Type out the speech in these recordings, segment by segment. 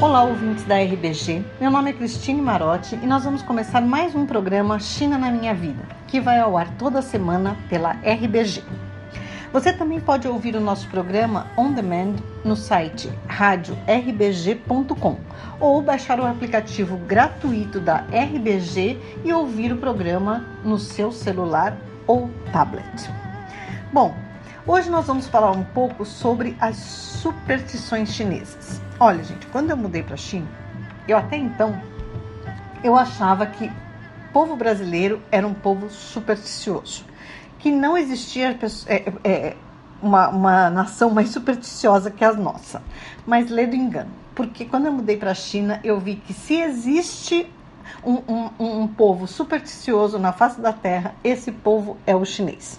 Olá, ouvintes da RBG. Meu nome é Cristine Marotti e nós vamos começar mais um programa China na Minha Vida, que vai ao ar toda semana pela RBG. Você também pode ouvir o nosso programa on demand no site radiorBG.com ou baixar o aplicativo gratuito da RBG e ouvir o programa no seu celular ou tablet. Bom, hoje nós vamos falar um pouco sobre as superstições chinesas. Olha, gente, quando eu mudei para China, eu até então eu achava que o povo brasileiro era um povo supersticioso que não existia é, é, uma, uma nação mais supersticiosa que a nossa. Mas lê do engano. Porque quando eu mudei para a China, eu vi que se existe um, um, um, povo supersticioso na face da terra, esse povo é o chinês.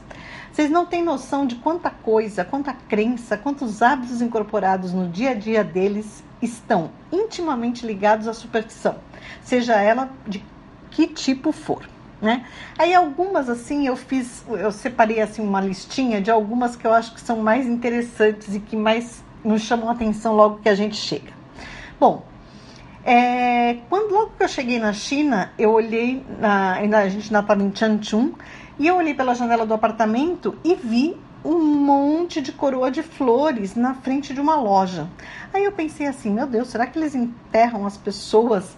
Vocês não têm noção de quanta coisa, quanta crença, quantos hábitos incorporados no dia a dia deles estão intimamente ligados à superstição, seja ela de que tipo for né? Aí algumas assim eu fiz, eu separei assim uma listinha de algumas que eu acho que são mais interessantes e que mais nos chamam a atenção logo que a gente chega. Bom, é, quando logo que eu cheguei na China, eu olhei, na, a gente ainda estava em Changchun, e eu olhei pela janela do apartamento e vi um monte de coroa de flores na frente de uma loja. Aí eu pensei assim, meu Deus, será que eles enterram as pessoas,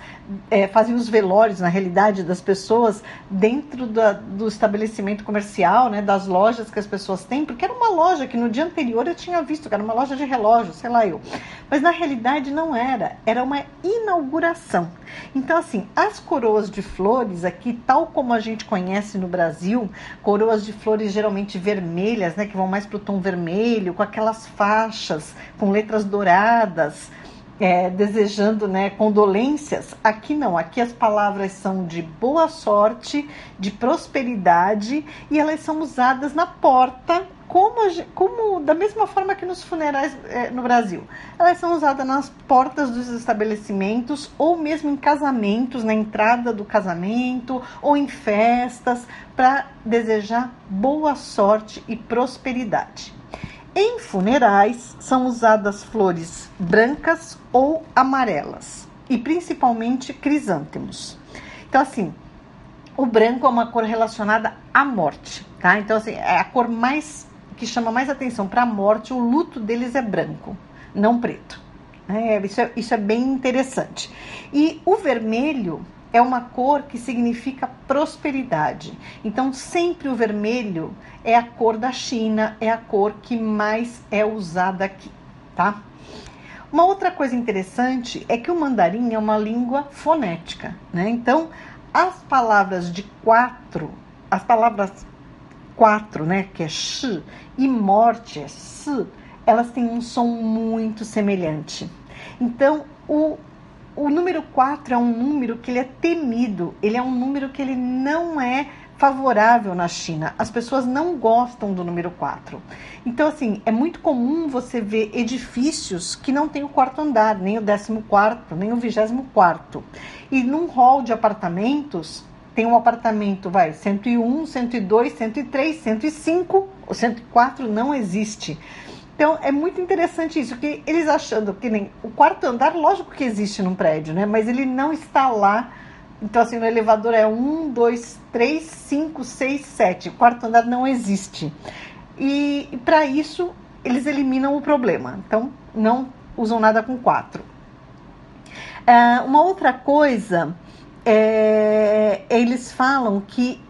é, fazem os velórios, na realidade, das pessoas dentro da, do estabelecimento comercial, né, das lojas que as pessoas têm? Porque era uma loja que no dia anterior eu tinha visto, que era uma loja de relógio, sei lá eu. Mas na realidade não era, era uma inauguração. Então, assim, as coroas de flores aqui, tal como a gente conhece no Brasil, coroas de flores geralmente vermelhas, né, que vão mais para o tom vermelho, com aquelas faixas, com letras douradas, é, desejando né, condolências. Aqui não, aqui as palavras são de boa sorte, de prosperidade e elas são usadas na porta como, como da mesma forma que nos funerais é, no Brasil. Elas são usadas nas portas dos estabelecimentos ou mesmo em casamentos, na entrada do casamento ou em festas, para desejar boa sorte e prosperidade. Em funerais são usadas flores brancas ou amarelas e principalmente crisântemos. Então assim, o branco é uma cor relacionada à morte, tá? Então assim, é a cor mais que chama mais atenção para a morte, o luto deles é branco, não preto. É, isso, é, isso é bem interessante. E o vermelho é uma cor que significa prosperidade. Então, sempre o vermelho é a cor da China, é a cor que mais é usada aqui, tá? Uma outra coisa interessante é que o mandarim é uma língua fonética, né? Então, as palavras de quatro, as palavras quatro, né, que é shi, e morte é si, elas têm um som muito semelhante. Então, o, o número 4 é um número que ele é temido, ele é um número que ele não é favorável na China. As pessoas não gostam do número 4. Então, assim, é muito comum você ver edifícios que não tem o quarto andar, nem o décimo quarto, nem o vigésimo quarto. E num hall de apartamentos, tem um apartamento, vai, 101, 102, 103, 105, o 104 não existe. Então é muito interessante isso, que eles achando que nem o quarto andar, lógico que existe num prédio, né? Mas ele não está lá. Então, assim, no elevador é 1, 2, 3, 5, 6, 7. O quarto andar não existe. E, e para isso, eles eliminam o problema. Então, não usam nada com 4. Uh, ah, uma outra coisa é, eles falam que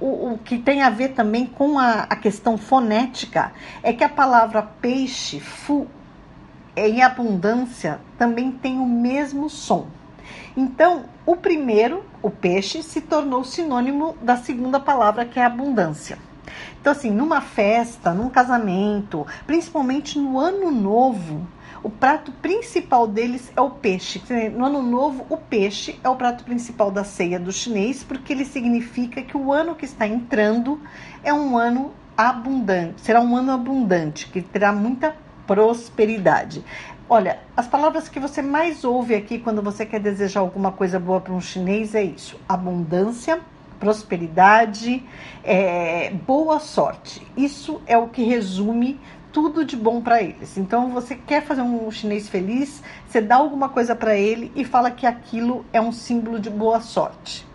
o, o, que tem a ver também com a, a, questão fonética é que a palavra peixe, fu, em abundância, também tem o mesmo som. Então, o primeiro, o peixe, se tornou sinônimo da segunda palavra, que é abundância. Então, assim, numa festa, num casamento, principalmente no ano novo, o prato principal deles é o peixe. No ano novo, o peixe é o prato principal da ceia do chinês, porque ele significa que o ano que está entrando é um ano abundante, será um ano abundante, que terá muita prosperidade. Olha, as palavras que você mais ouve aqui quando você quer desejar alguma coisa boa para um chinês é isso: abundância, prosperidade, é, boa sorte. Isso é o que resume tudo de bom para eles. Então, você quer fazer um chinês feliz, você dá alguma coisa para ele e fala que aquilo é um símbolo de boa sorte.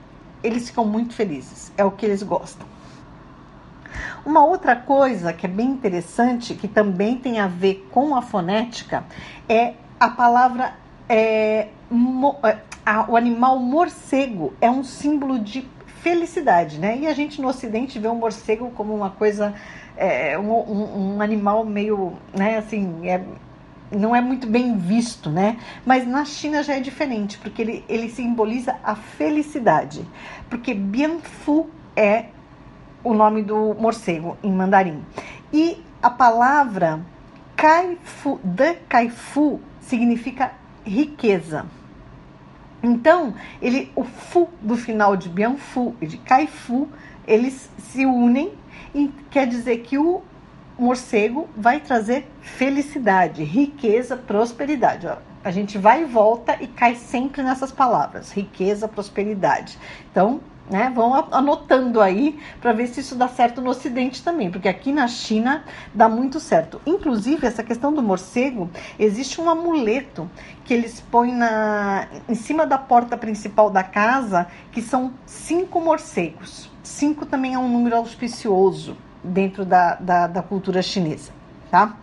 Eles ficam muito felizes, é o que eles gostam. Uma outra coisa que é bem interessante, que também tem a ver com a fonética, é a palavra. É, mo, é, a, o animal morcego é um símbolo de felicidade, né? E a gente no Ocidente vê o morcego como uma coisa, é, um, um, um, animal meio, né, assim, é, não é muito bem visto, né? Mas na China já é diferente, porque ele, ele simboliza a felicidade. Porque Bianfu é o nome do morcego em mandarim. E a palavra Kaifu, de Kaifu, significa riqueza. Então, ele, o Fu do final de Bianfu e de Kaifu, eles se unem e quer dizer que o morcego vai trazer felicidade, riqueza, prosperidade. Ó, a gente vai e volta e cai sempre nessas palavras: riqueza, prosperidade. Então, né? Vão anotando aí para ver se isso dá certo no Ocidente também, porque aqui na China dá muito certo. Inclusive, essa questão do morcego, existe um amuleto que eles põem na, em cima da porta principal da casa, que são cinco morcegos. Cinco também é um número auspicioso dentro da, da, da cultura chinesa, tá?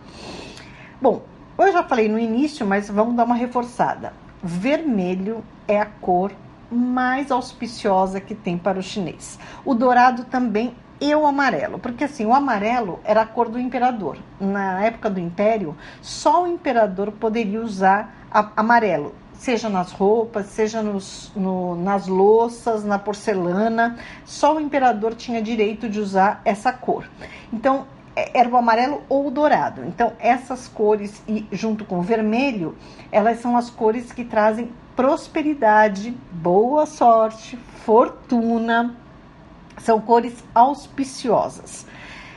Bom, eu já falei no início, mas vamos dar uma reforçada. Vermelho é a cor mais auspiciosa que tem para o chinês. O dourado também e o amarelo, porque assim, o amarelo era a cor do imperador. Na época do império, só o imperador poderia usar amarelo, seja nas roupas, seja nos, no, nas louças, na porcelana, só o imperador tinha direito de usar essa cor. Então, era o amarelo ou o dourado. Então, essas cores, e junto com o vermelho, elas são as cores que trazem prosperidade, boa sorte, fortuna. São cores auspiciosas.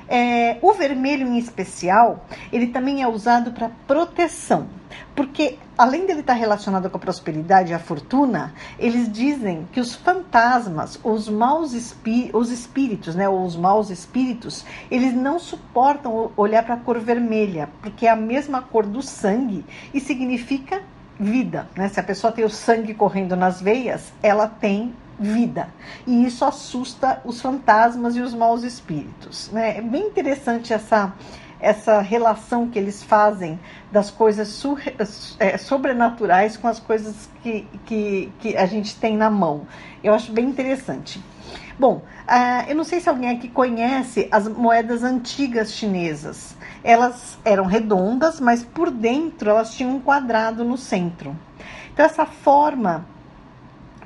É, o vermelho em especial, ele também é usado para proteção, porque além dele estar relacionado com a prosperidade e a fortuna, eles dizem que os fantasmas, os maus espí os espíritos, né, ou os maus espíritos, eles não suportam olhar para a cor vermelha, porque é a mesma cor do sangue e significa vida. Né? Se a pessoa tem o sangue correndo nas veias, ela tem vida. E isso assusta os fantasmas e os maus espíritos. Né? É bem interessante essa, essa relação que eles fazem das coisas é, sobrenaturais com as coisas que, que, que a gente tem na mão. Eu acho bem interessante. Bom, uh, eu não sei se alguém aqui conhece as moedas antigas chinesas. Elas eram redondas, mas por dentro elas tinham um quadrado no centro. Então, essa forma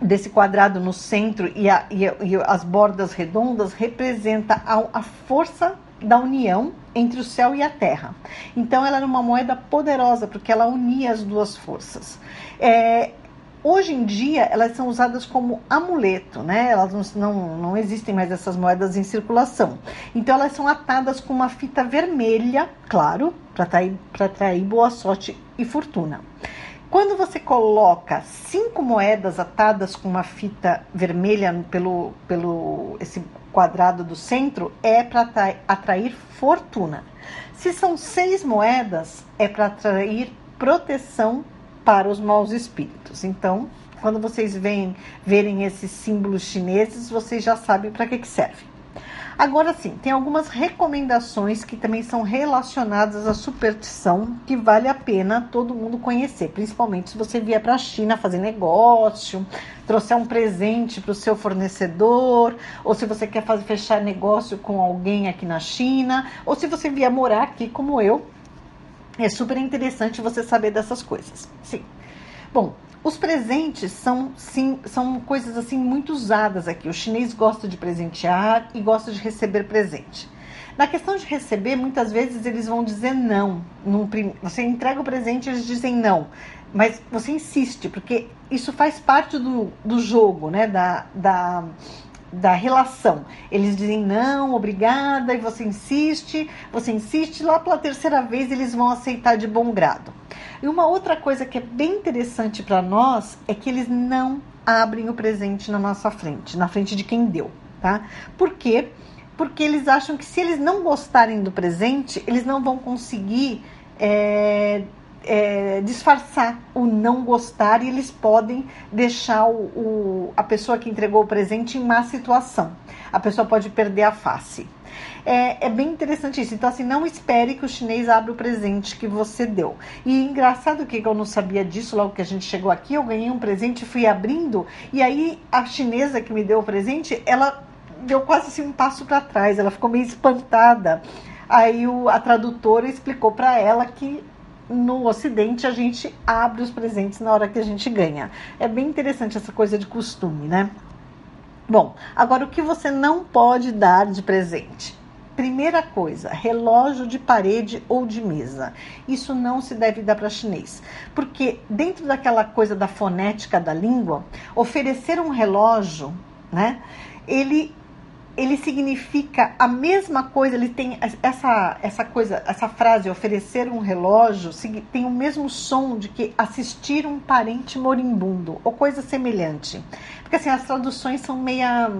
desse quadrado no centro e, a, e, e as bordas redondas representa a, a força da união entre o céu e a terra. Então, ela era uma moeda poderosa porque ela unia as duas forças. É, Hoje em dia, elas são usadas como amuleto, né? Elas não, não, não existem mais essas moedas em circulação. Então, elas são atadas com uma fita vermelha, claro, para atrair, atrair boa sorte e fortuna. Quando você coloca cinco moedas atadas com uma fita vermelha pelo, pelo esse quadrado do centro, é para atrair fortuna. Se são seis moedas, é para atrair proteção para os maus espíritos. Então, quando vocês veem, verem esses símbolos chineses, vocês já sabem para que, que serve. Agora sim, tem algumas recomendações que também são relacionadas à superstição que vale a pena todo mundo conhecer, principalmente se você vier para a China fazer negócio, trouxer um presente para o seu fornecedor, ou se você quer fazer fechar negócio com alguém aqui na China, ou se você vier morar aqui como eu, é super interessante você saber dessas coisas. Sim. Bom, os presentes são, sim, são coisas assim muito usadas aqui. O chinês gosta de presentear e gosta de receber presente. Na questão de receber, muitas vezes eles vão dizer não. Você entrega o presente e eles dizem não. Mas você insiste, porque isso faz parte do, do jogo, né? Da, da, da relação. Eles dizem não, obrigada, e você insiste, você insiste, lá pela terceira vez eles vão aceitar de bom grado. E uma outra coisa que é bem interessante para nós é que eles não abrem o presente na nossa frente, na frente de quem deu, tá? Porque porque eles acham que se eles não gostarem do presente, eles não vão conseguir é, é, disfarçar o não gostar e eles podem deixar o, o, a pessoa que entregou o presente em má situação. A pessoa pode perder a face. É, é, bem interessante isso. Então, assim, não espere que o chinês abra o presente que você deu. E engraçado que eu não sabia disso logo que a gente chegou aqui, eu ganhei um presente, fui abrindo, e aí a chinesa que me deu o presente, ela deu quase assim um passo para trás, ela ficou meio espantada. Aí o, a tradutora explicou para ela que no Ocidente a gente abre os presentes na hora que a gente ganha. É bem interessante essa coisa de costume, né? Bom, agora o que você não pode dar de presente? Primeira coisa, relógio de parede ou de mesa. Isso não se deve dar para chinês, porque dentro daquela coisa da fonética da língua, oferecer um relógio, né? Ele ele significa a mesma coisa, ele tem essa, essa coisa, essa frase, oferecer um relógio, tem o mesmo som de que assistir um parente moribundo, ou coisa semelhante. Porque assim, as traduções são meia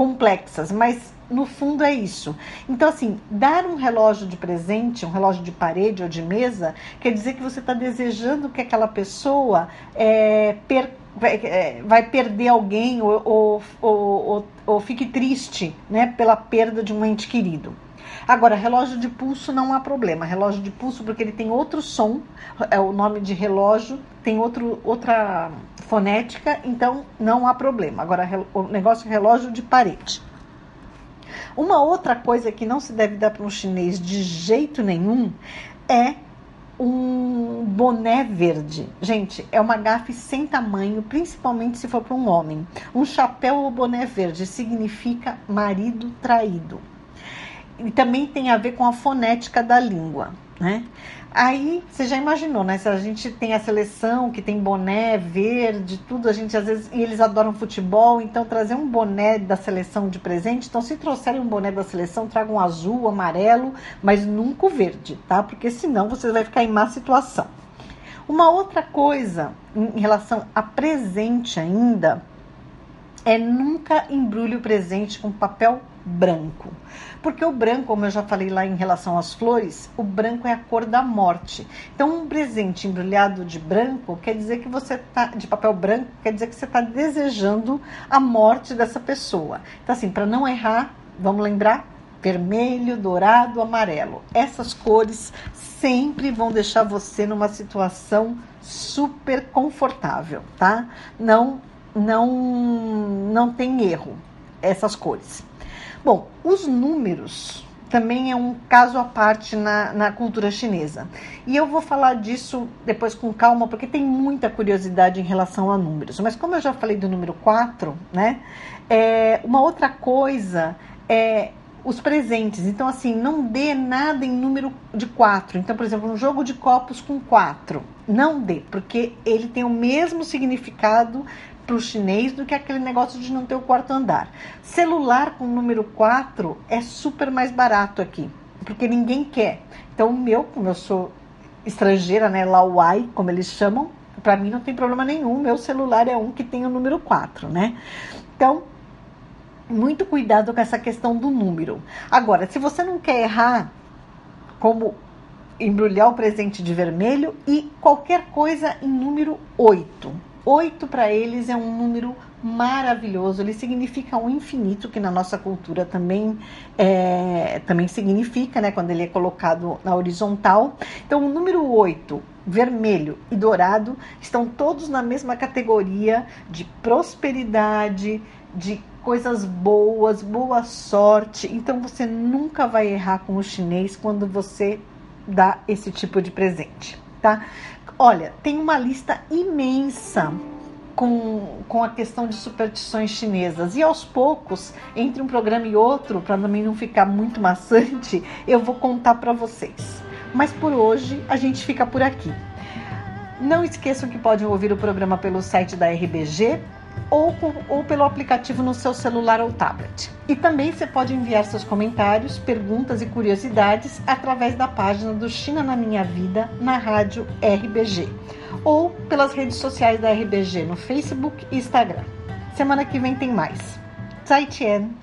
complexas, mas no fundo é isso. Então, assim, dar um relógio de presente, um relógio de parede ou de mesa, quer dizer que você está desejando que aquela pessoa é, per é, vai perder alguém ou, ou, ou, ou, fique triste né, pela perda de um ente querido. Agora, relógio de pulso não há problema. Relógio de pulso, porque ele tem outro som, é o nome de relógio, tem outro, outra fonética, então não há problema. Agora, o negócio é relógio de parede. Uma outra coisa que não se deve dar para um chinês de jeito nenhum é um boné verde. Gente, é uma gafe sem tamanho, principalmente se for para um homem. Um chapéu ou boné verde significa marido traído. E também tem a ver com a fonética da língua, né? Aí você já imaginou, né? Se a gente tem a seleção que tem boné verde, tudo, a gente às vezes. E eles adoram futebol, então trazer um boné da seleção de presente. Então, se trouxerem um boné da seleção, tragam um azul, amarelo, mas nunca o verde, tá? Porque senão você vai ficar em má situação. Uma outra coisa em relação a presente ainda é nunca embrulhe o presente com papel branco. Porque o branco, como eu já falei lá em relação às flores, o branco é a cor da morte. Então, um presente embrulhado de branco quer dizer que você tá de papel branco, quer dizer que você está desejando a morte dessa pessoa. Então, assim, para não errar, vamos lembrar vermelho, dourado, amarelo. Essas cores sempre vão deixar você numa situação super confortável, tá? Não não não tem erro essas cores. Bom, os números também é um caso à parte na, na cultura chinesa. E eu vou falar disso depois com calma, porque tem muita curiosidade em relação a números. Mas como eu já falei do número 4, né? É, uma outra coisa é os presentes. Então, assim, não dê nada em número de 4. Então, por exemplo, um jogo de copos com 4. Não dê, porque ele tem o mesmo significado para o chinês do que aquele negócio de não ter o quarto andar. Celular com número 4 é super mais barato aqui, porque ninguém quer. Então, o meu, como eu sou estrangeira, né, Lauai, como eles chamam, para mim não tem problema nenhum. Meu celular é um que tem o número 4, né? Então, muito cuidado com essa questão do número. Agora, se você não quer errar, como embrulhar o presente de vermelho e qualquer coisa em número 8. Oito para eles é um número maravilhoso, ele significa um infinito, que na nossa cultura também, é, também significa, né, quando ele é colocado na horizontal. Então, o número 8, vermelho e dourado, estão todos na mesma categoria de prosperidade, de coisas boas, boa sorte. Então, você nunca vai errar com o chinês quando você dá esse tipo de presente, tá? Olha, tem uma lista imensa com, com a questão de superstições chinesas. E aos poucos, entre um programa e outro, para também não ficar muito maçante, eu vou contar para vocês. Mas por hoje a gente fica por aqui. Não esqueçam que podem ouvir o programa pelo site da RBG ou, ou pelo aplicativo no seu celular ou tablet. E também você pode enviar seus comentários, perguntas e curiosidades através da página do China na Minha Vida na rádio RBG ou pelas redes sociais da RBG no Facebook e Instagram. Semana que vem tem mais. Zai Tien!